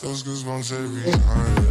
get those goosebumps every time.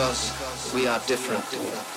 Because we are different.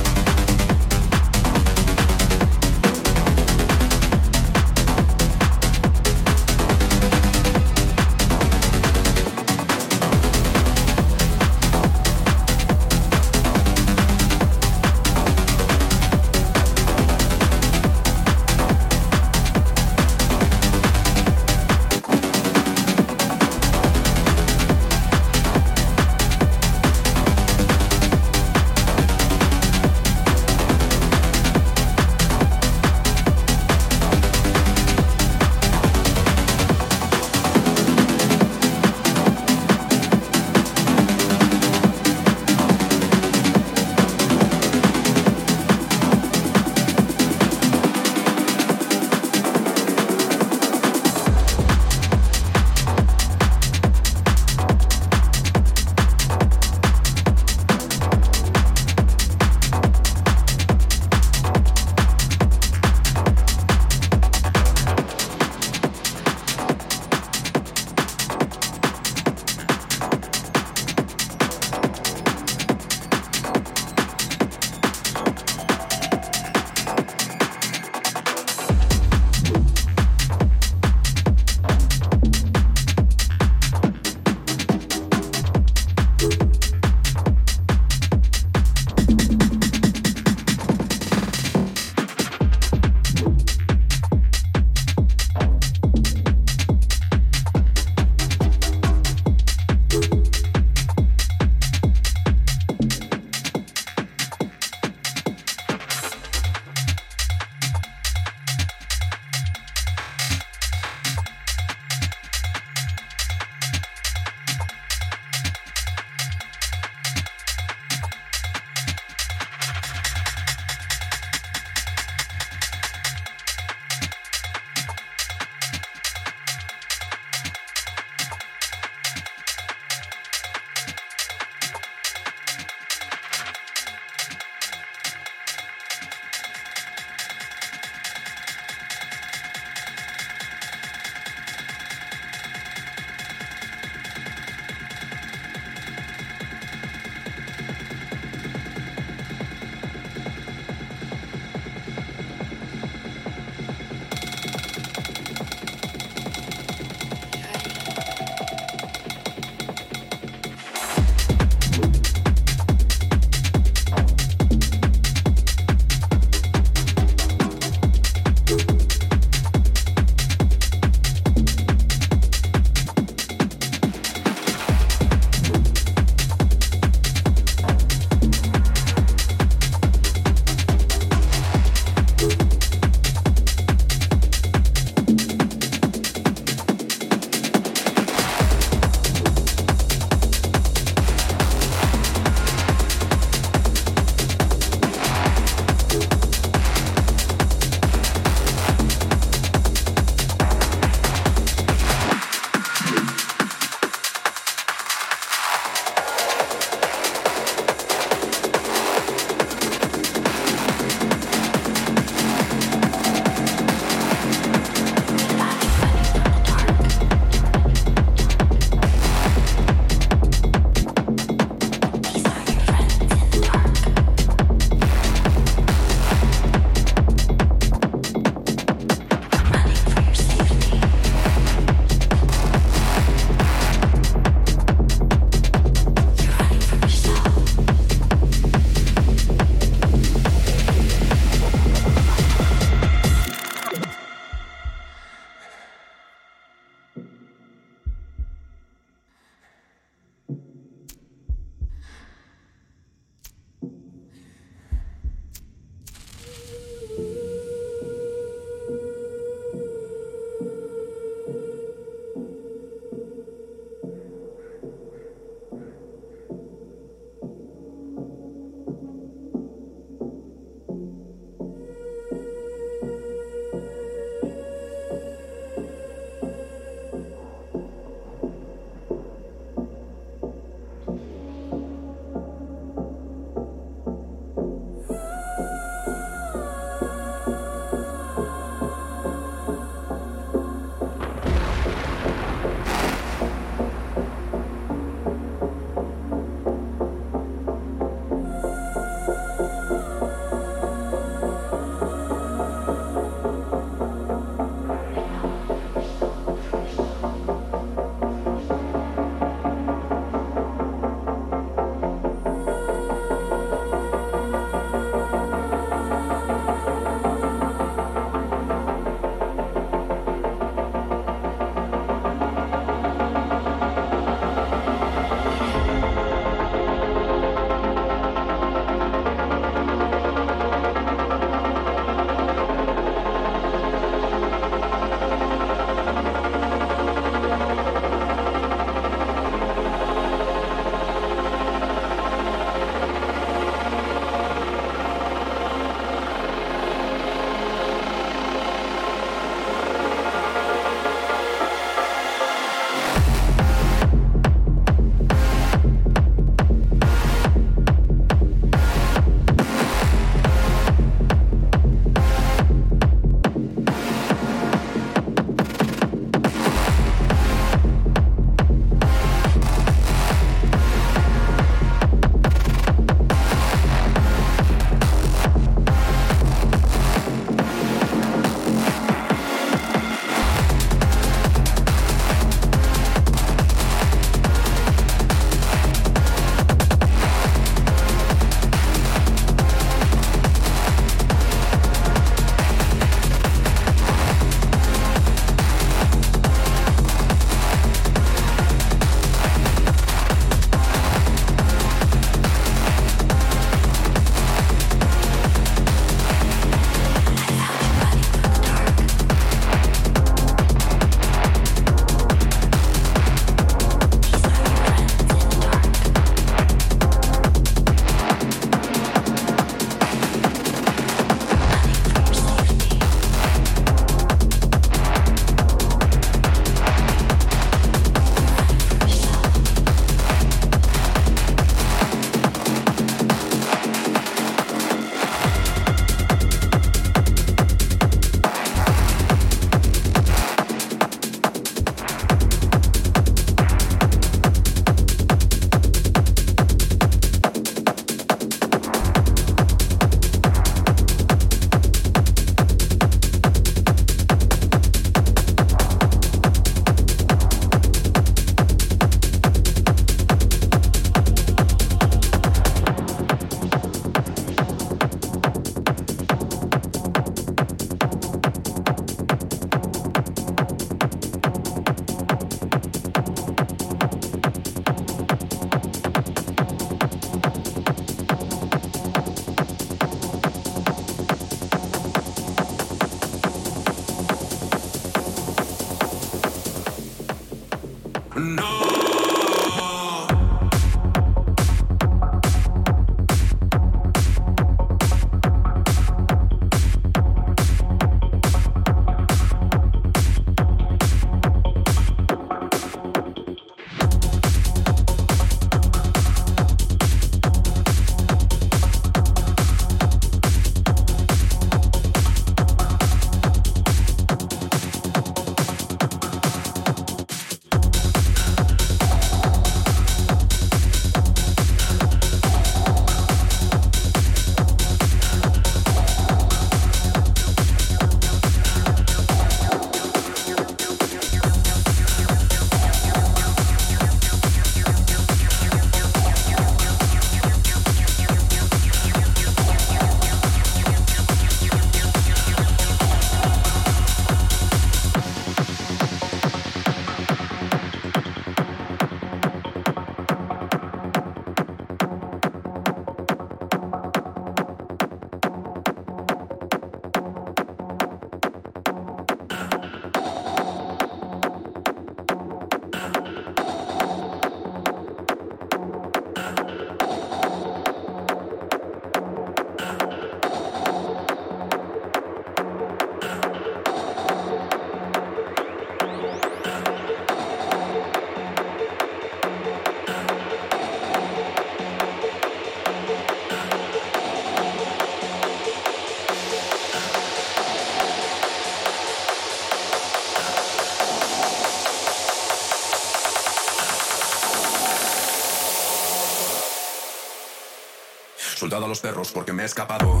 Los perros porque me he escapado.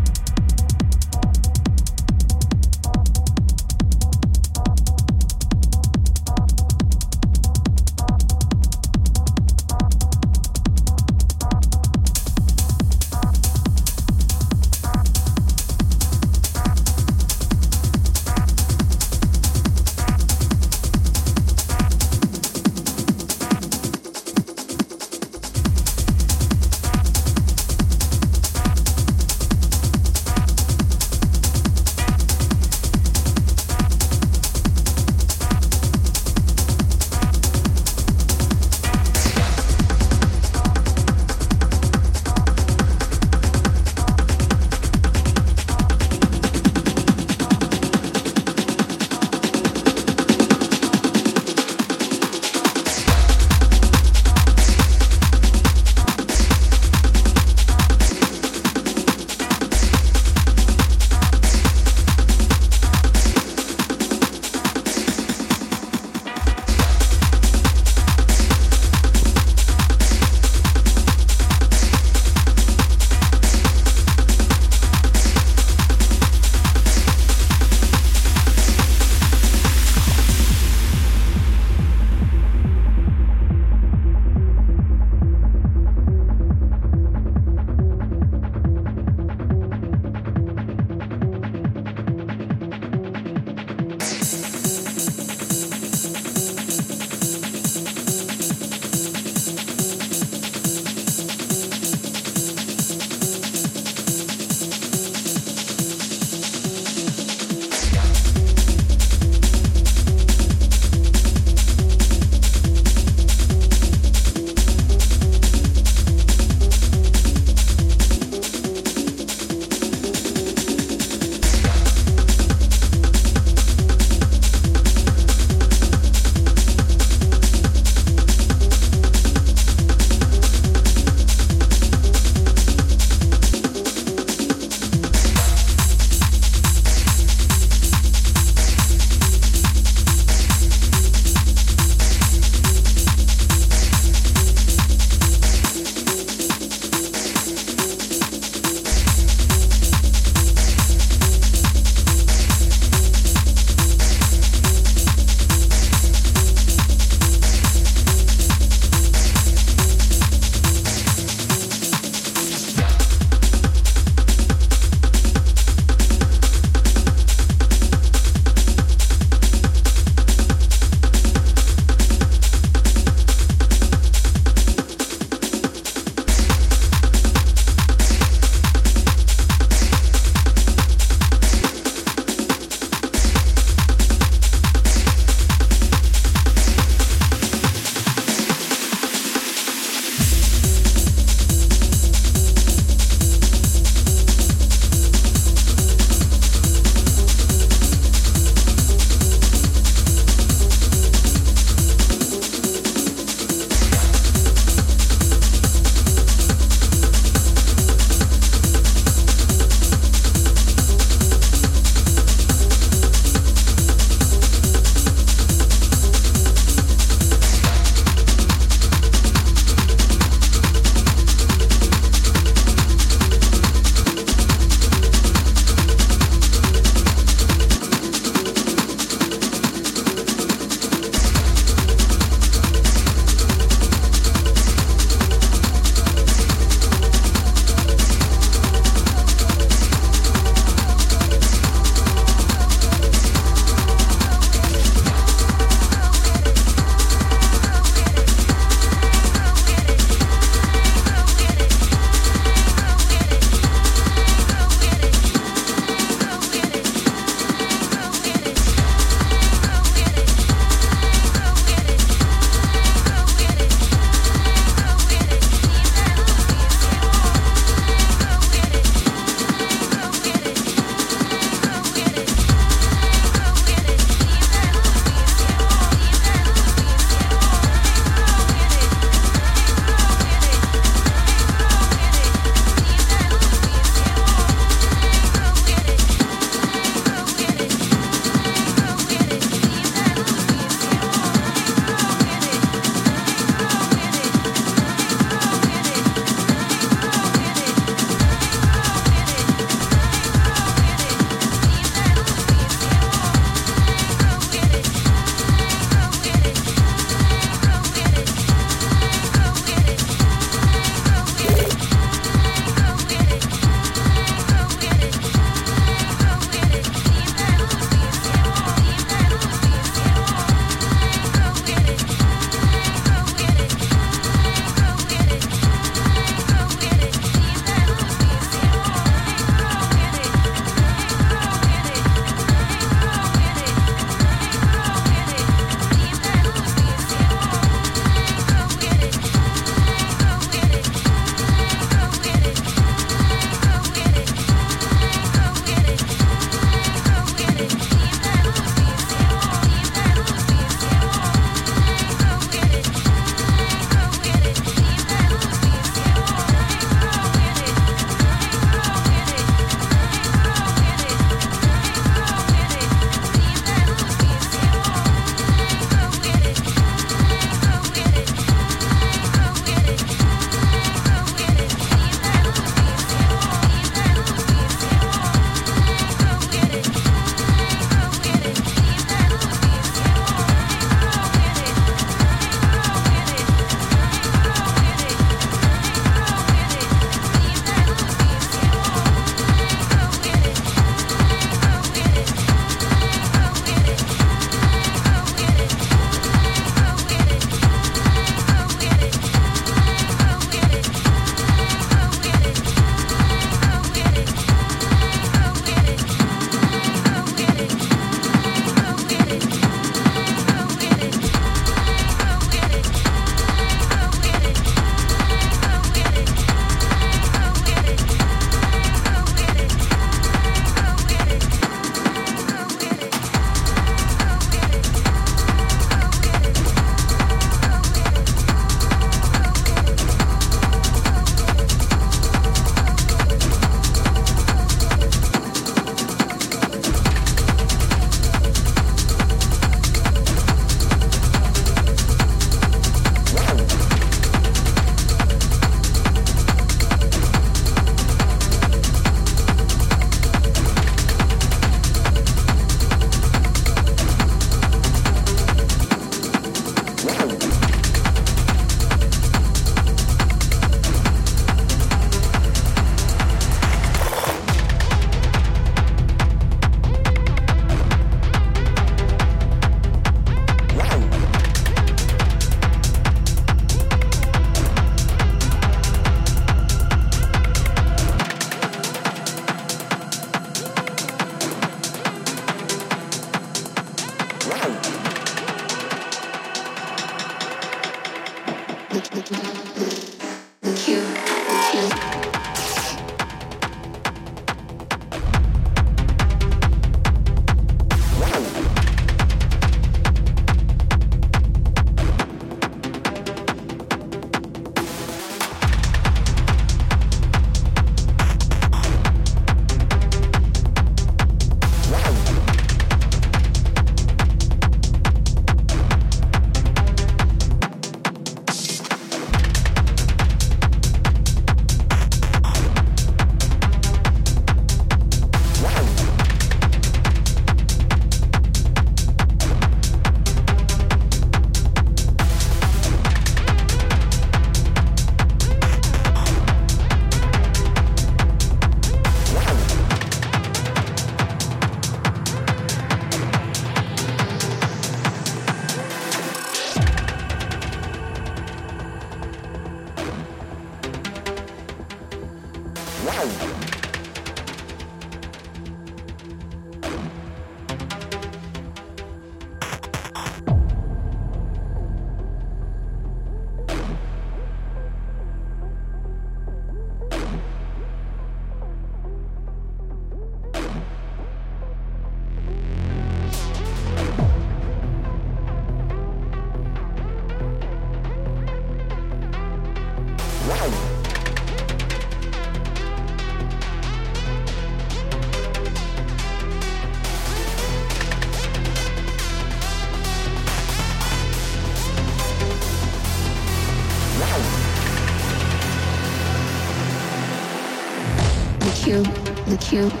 Cube,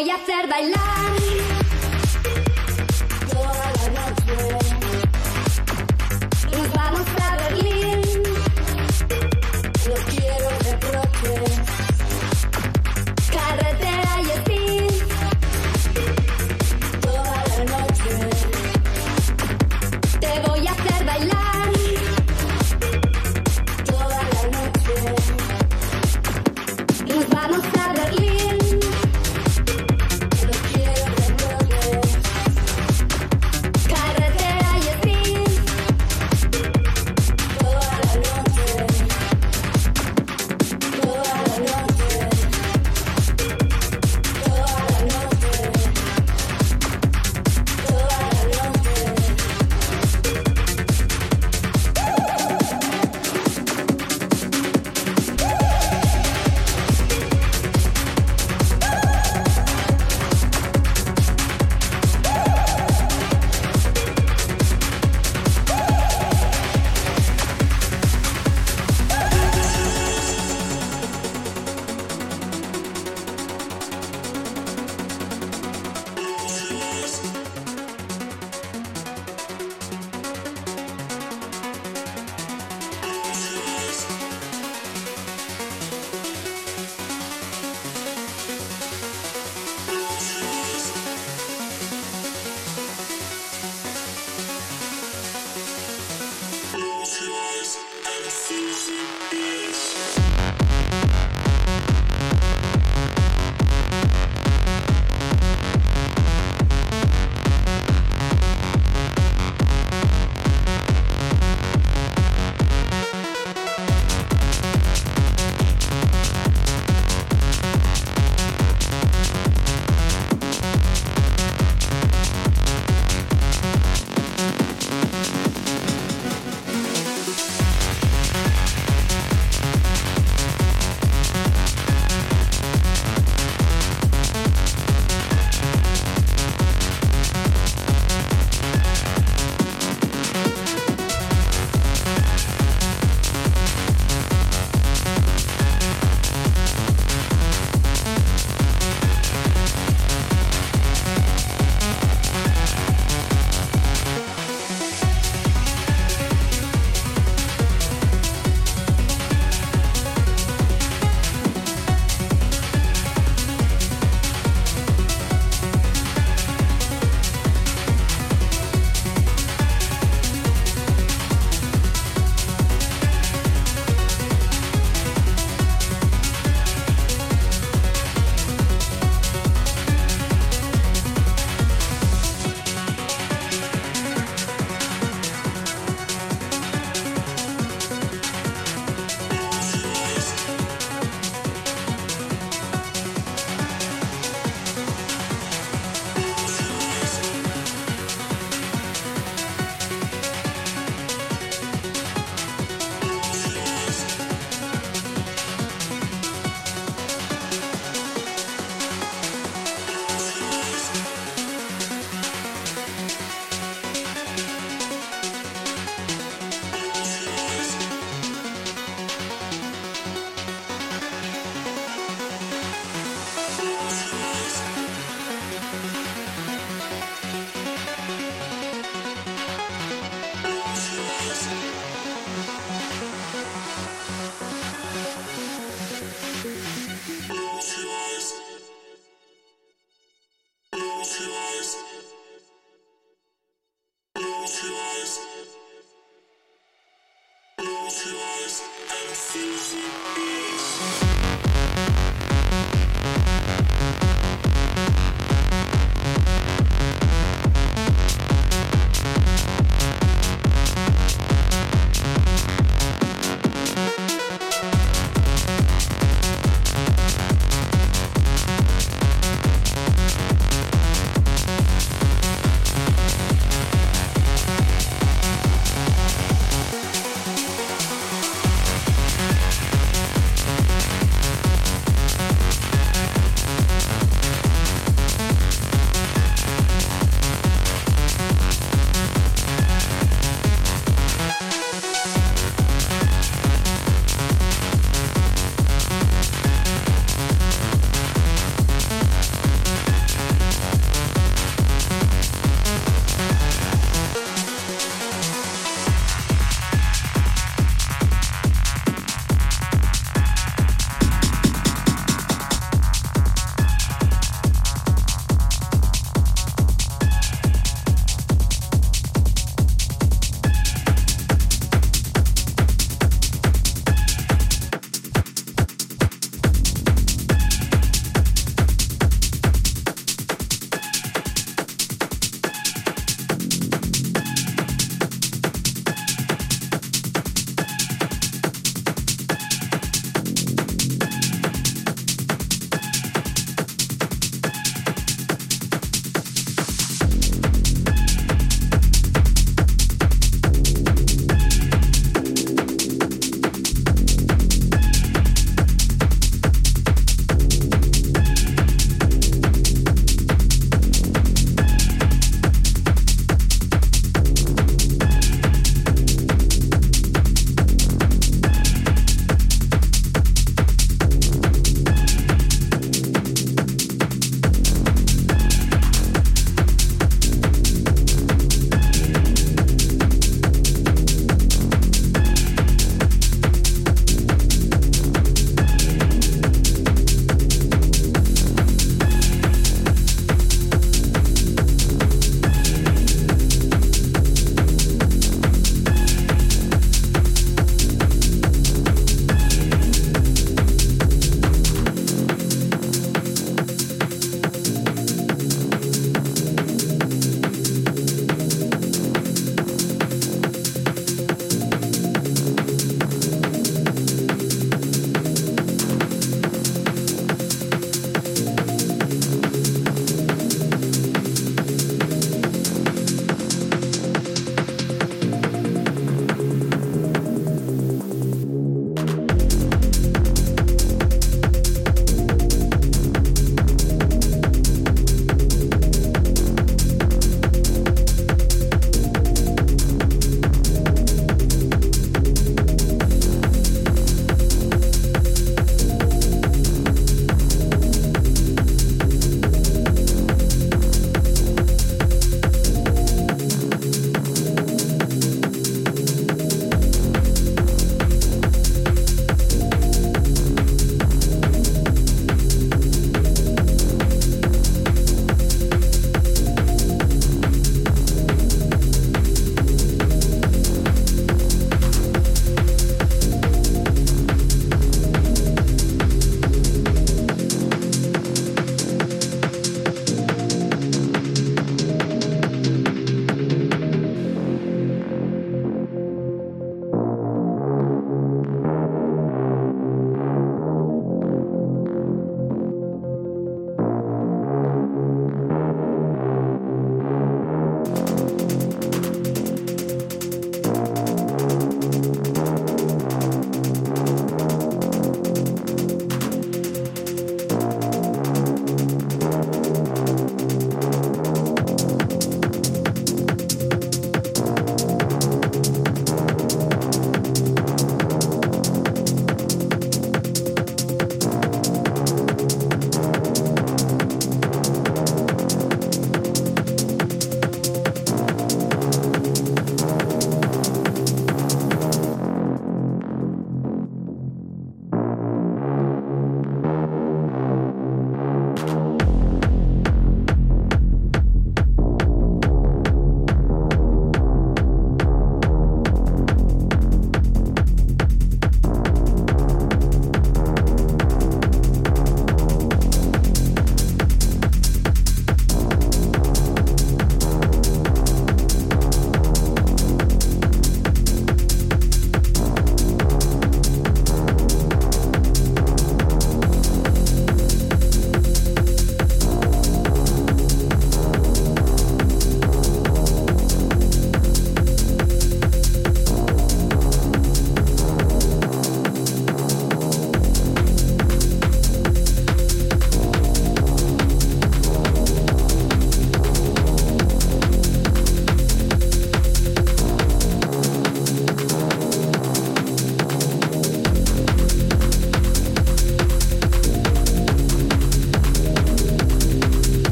voy a hacer bailar